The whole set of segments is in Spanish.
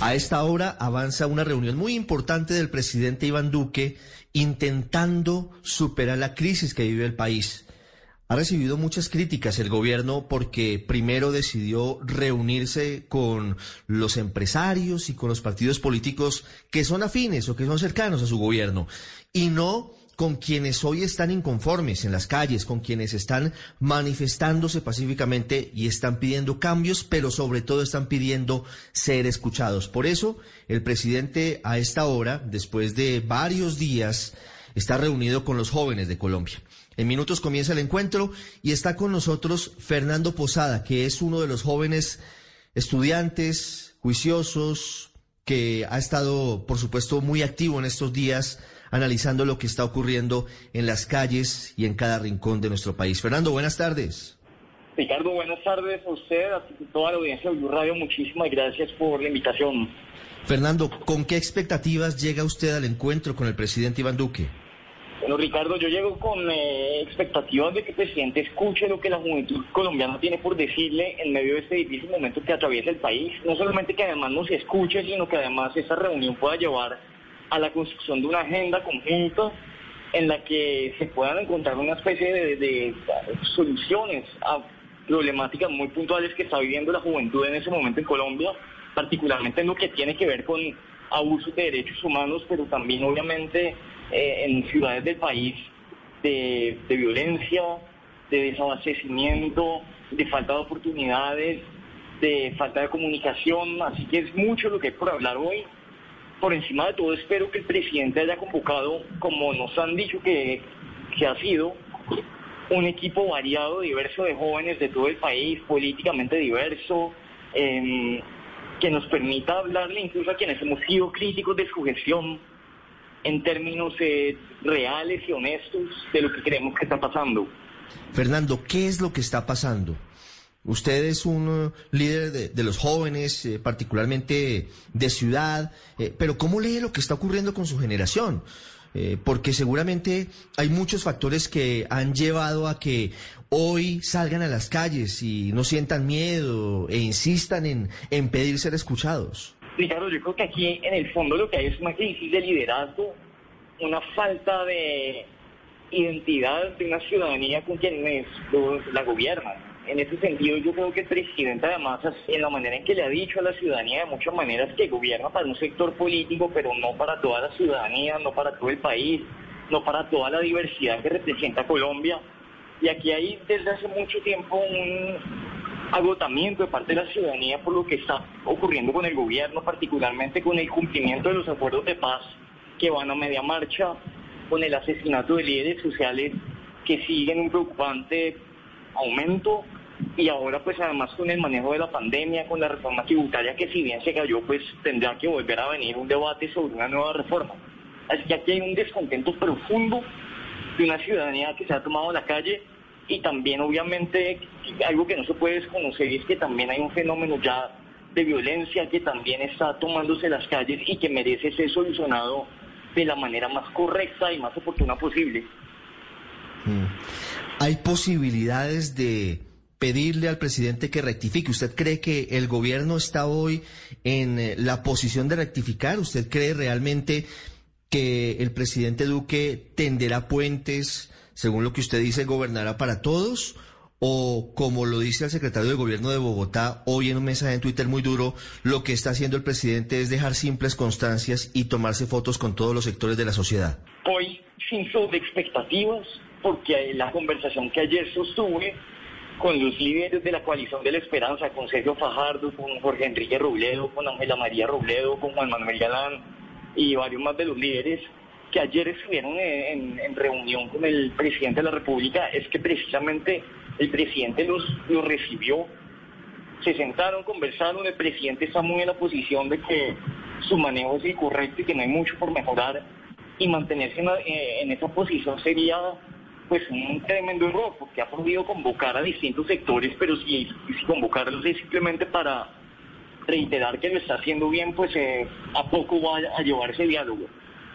A esta hora avanza una reunión muy importante del presidente Iván Duque intentando superar la crisis que vive el país. Ha recibido muchas críticas el gobierno porque primero decidió reunirse con los empresarios y con los partidos políticos que son afines o que son cercanos a su gobierno y no con quienes hoy están inconformes en las calles, con quienes están manifestándose pacíficamente y están pidiendo cambios, pero sobre todo están pidiendo ser escuchados. Por eso, el presidente a esta hora, después de varios días, está reunido con los jóvenes de Colombia. En minutos comienza el encuentro y está con nosotros Fernando Posada, que es uno de los jóvenes estudiantes juiciosos que ha estado, por supuesto, muy activo en estos días analizando lo que está ocurriendo en las calles y en cada rincón de nuestro país. Fernando, buenas tardes. Ricardo, buenas tardes a usted, a toda la audiencia de Blue Radio. Muchísimas gracias por la invitación. Fernando, ¿con qué expectativas llega usted al encuentro con el presidente Iván Duque? Bueno, Ricardo, yo llego con eh, expectativas de que el presidente escuche lo que la juventud colombiana tiene por decirle en medio de este difícil momento que atraviesa el país. No solamente que además nos escuche, sino que además esa reunión pueda llevar a la construcción de una agenda conjunta en la que se puedan encontrar una especie de, soluciones a problemáticas muy puntuales que está viviendo la juventud en ese momento en Colombia, particularmente en lo que tiene que ver con abusos de derechos humanos, pero también obviamente eh, en ciudades del país de, de violencia, de desabastecimiento, de falta de oportunidades, de falta de comunicación, así que es mucho lo que hay por hablar hoy por encima de todo espero que el presidente haya convocado, como nos han dicho que, ha sido, un equipo variado, diverso de jóvenes de todo el país, políticamente diverso, em, que nos permita hablarle incluso a quienes hemos sido críticos de su gestión en términos eh, reales y honestos de lo que creemos que está pasando. Fernando, ¿qué es lo que está pasando? Usted es un uh, líder de, los jóvenes, eh, particularmente de ciudad, eh, pero ¿cómo lee lo que está ocurriendo con su generación? Eh, porque seguramente hay muchos factores que han llevado a que hoy salgan a las calles y no sientan miedo e insistan en, en pedir ser escuchados. Ricardo, yo creo que aquí en el fondo lo que hay es una crisis de liderazgo, una falta de identidad de una ciudadanía con quienes la gobiernan en ese sentido yo creo que el presidente además en la manera en que le ha dicho a la ciudadanía de muchas maneras que gobierna para un sector político pero no para toda la ciudadanía, no para todo el país, no para toda la diversidad que representa Colombia. Y aquí hay desde hace mucho tiempo un agotamiento de parte de la ciudadanía por lo que está ocurriendo con el gobierno, particularmente con el cumplimiento de los acuerdos de paz que van a media marcha, con el asesinato de líderes sociales que siguen un preocupante aumento y ahora pues además con el manejo de la pandemia, con la reforma tributaria que si bien se cayó pues tendrá que volver a venir un debate sobre una nueva reforma. Así que aquí hay un descontento profundo de una ciudadanía que se ha tomado la calle y también obviamente algo que no se puede desconocer es que también hay un fenómeno ya de violencia que también está tomándose las calles y que merece ser solucionado de la manera más correcta y más oportuna posible. Mm. ¿Hay posibilidades de pedirle al presidente que rectifique? ¿Usted cree que el gobierno está hoy en eh, la posición de rectificar? ¿Usted cree realmente que el presidente Duque tenderá puentes, según lo que usted dice, gobernará para todos? o como lo dice el secretario de gobierno de Bogotá hoy en un mensaje en Twitter muy duro, lo que está haciendo el presidente es dejar simples constancias y tomarse fotos con todos los sectores de la sociedad. Hoy, sin de expectativas, porque la conversación que ayer sostuve con los líderes de la coalición de la esperanza, con Sergio Fajardo, con Jorge Enrique Robledo, con Ángela María Robledo, con Juan Manuel Galán y varios más de los líderes que ayer estuvieron en, reunión con el presidente de la República, es que precisamente el presidente los, los recibió, se sentaron, conversaron, el presidente está muy en la posición de que su manejo es incorrecto y que no hay mucho por mejorar y mantenerse en, eh, en esa posición sería pues un tremendo error, porque ha podido convocar a distintos sectores, pero si, convocarlos es simplemente para reiterar que lo está haciendo bien, pues eh, a poco va a llevar ese diálogo.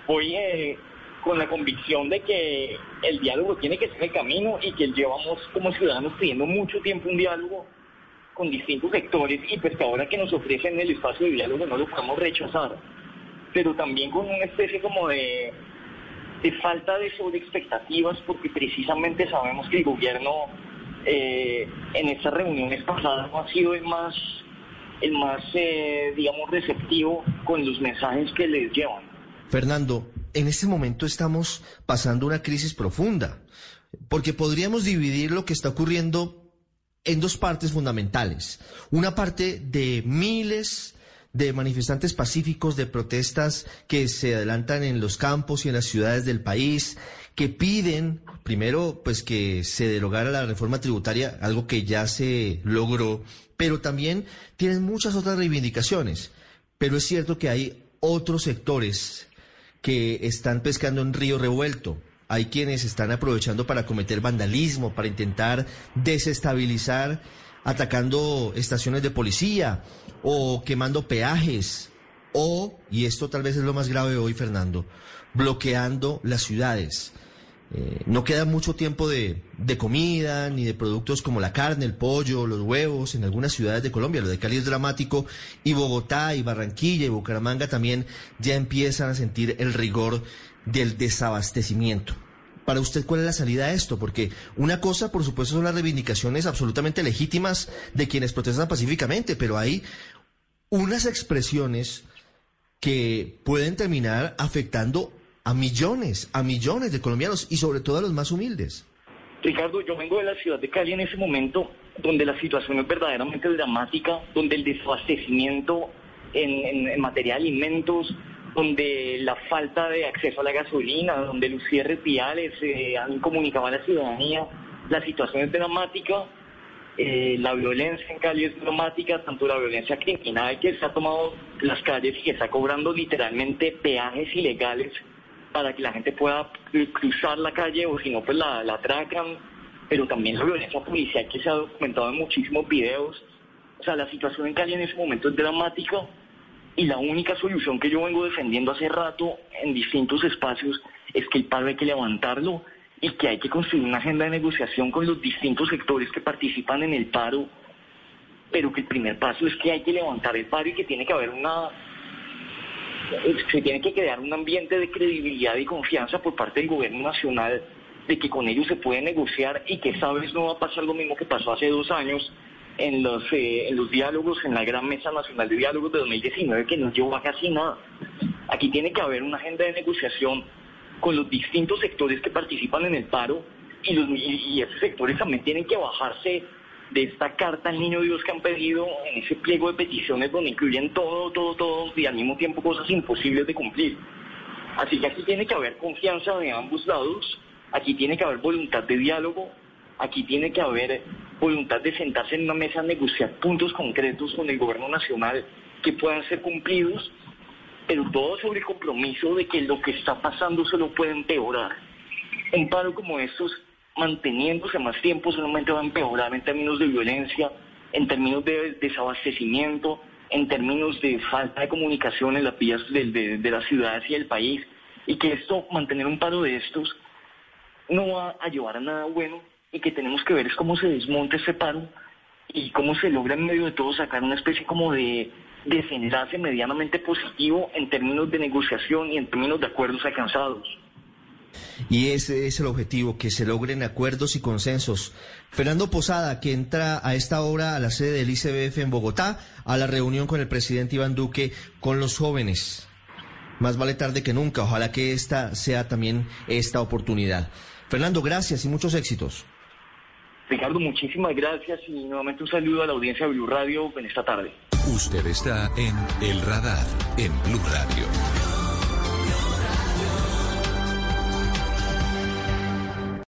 Hoy eh, con la convicción de que el diálogo tiene que ser el camino y que llevamos como ciudadanos pidiendo mucho tiempo un diálogo con distintos sectores y pues que ahora que nos ofrecen el espacio de diálogo no lo podemos rechazar, pero también con una especie como de, de falta de sobreexpectativas porque precisamente sabemos que el gobierno eh, en estas reuniones pasadas no ha sido el más, el más eh, digamos, receptivo con los mensajes que les llevan. Fernando, en este momento estamos pasando una crisis profunda, porque podríamos dividir lo que está ocurriendo en dos partes fundamentales. Una parte de miles de manifestantes pacíficos, de protestas que se adelantan en los campos y en las ciudades del país, que piden, primero, pues que se derogara la reforma tributaria, algo que ya se logró, pero también tienen muchas otras reivindicaciones. Pero es cierto que hay otros sectores que están pescando en río revuelto. Hay quienes están aprovechando para cometer vandalismo, para intentar desestabilizar, atacando estaciones de policía o quemando peajes o, y esto tal vez es lo más grave hoy, Fernando, bloqueando las ciudades. Eh, no queda mucho tiempo de, de, comida ni de productos como la carne, el pollo, los huevos en algunas ciudades de Colombia. Lo de Cali es dramático y Bogotá y Barranquilla y Bucaramanga también ya empiezan a sentir el rigor del desabastecimiento. Para usted, ¿cuál es la salida a esto? Porque una cosa, por supuesto, son las reivindicaciones absolutamente legítimas de quienes protestan pacíficamente, pero hay unas expresiones que pueden terminar afectando a millones, a millones de colombianos y sobre todo a los más humildes. Ricardo, yo vengo de la ciudad de Cali en ese momento donde la situación es verdaderamente dramática, donde el desabastecimiento en, materia de alimentos, donde la falta de acceso a la gasolina, donde los cierres viales eh, han comunicado a la ciudadanía, la situación es dramática, eh, la violencia en Cali es dramática, tanto la violencia criminal que se ha tomado las calles y que está cobrando literalmente peajes ilegales para que la gente pueda cruzar la calle o si no, pues la, atracan, pero también la violencia policial que se ha documentado en muchísimos videos. O sea, la situación en Cali en ese momento es dramática y la única solución que yo vengo defendiendo hace rato en distintos espacios es que el paro hay que levantarlo y que hay que construir una agenda de negociación con los distintos sectores que participan en el paro, pero que el primer paso es que hay que levantar el paro y que tiene que haber una se tiene que crear un ambiente de credibilidad y confianza por parte del gobierno nacional de que con ellos se puede negociar y que esta vez no va a pasar lo mismo que pasó hace dos años en los, eh, en los diálogos, en la Gran Mesa Nacional de Diálogos de 2019, que no llevó a casi nada. Aquí tiene que haber una agenda de negociación con los distintos sectores que participan en el paro y, los, y esos sectores también tienen que bajarse de esta carta al niño Dios que han pedido en ese pliego de peticiones donde incluyen todo, todo, todo y al mismo tiempo cosas imposibles de cumplir. Así que aquí tiene que haber confianza de ambos lados, aquí tiene que haber voluntad de diálogo, aquí tiene que haber voluntad de sentarse en una mesa a negociar puntos concretos con el gobierno nacional que puedan ser cumplidos, pero todo sobre el compromiso de que lo que está pasando se lo puede empeorar. Un paro como estos manteniéndose más tiempo solamente va a empeorar en términos de violencia, en términos de desabastecimiento, en términos de falta de comunicación en las vías de, las ciudades y del país, y que esto, mantener un paro de estos, no va a llevar a nada bueno, y que tenemos que ver es cómo se desmonta ese paro y cómo se logra en medio de todo sacar una especie como de desenlace medianamente positivo en términos de negociación y en términos de acuerdos alcanzados. Y ese es el objetivo, que se logren acuerdos y consensos. Fernando Posada, que entra a esta hora a la sede del ICBF en Bogotá, a la reunión con el presidente Iván Duque, con los jóvenes. Más vale tarde que nunca. Ojalá que esta sea también esta oportunidad. Fernando, gracias y muchos éxitos. Ricardo, muchísimas gracias y nuevamente un saludo a la audiencia de Blue Radio en esta tarde. Usted está en El Radar, en Blue Radio.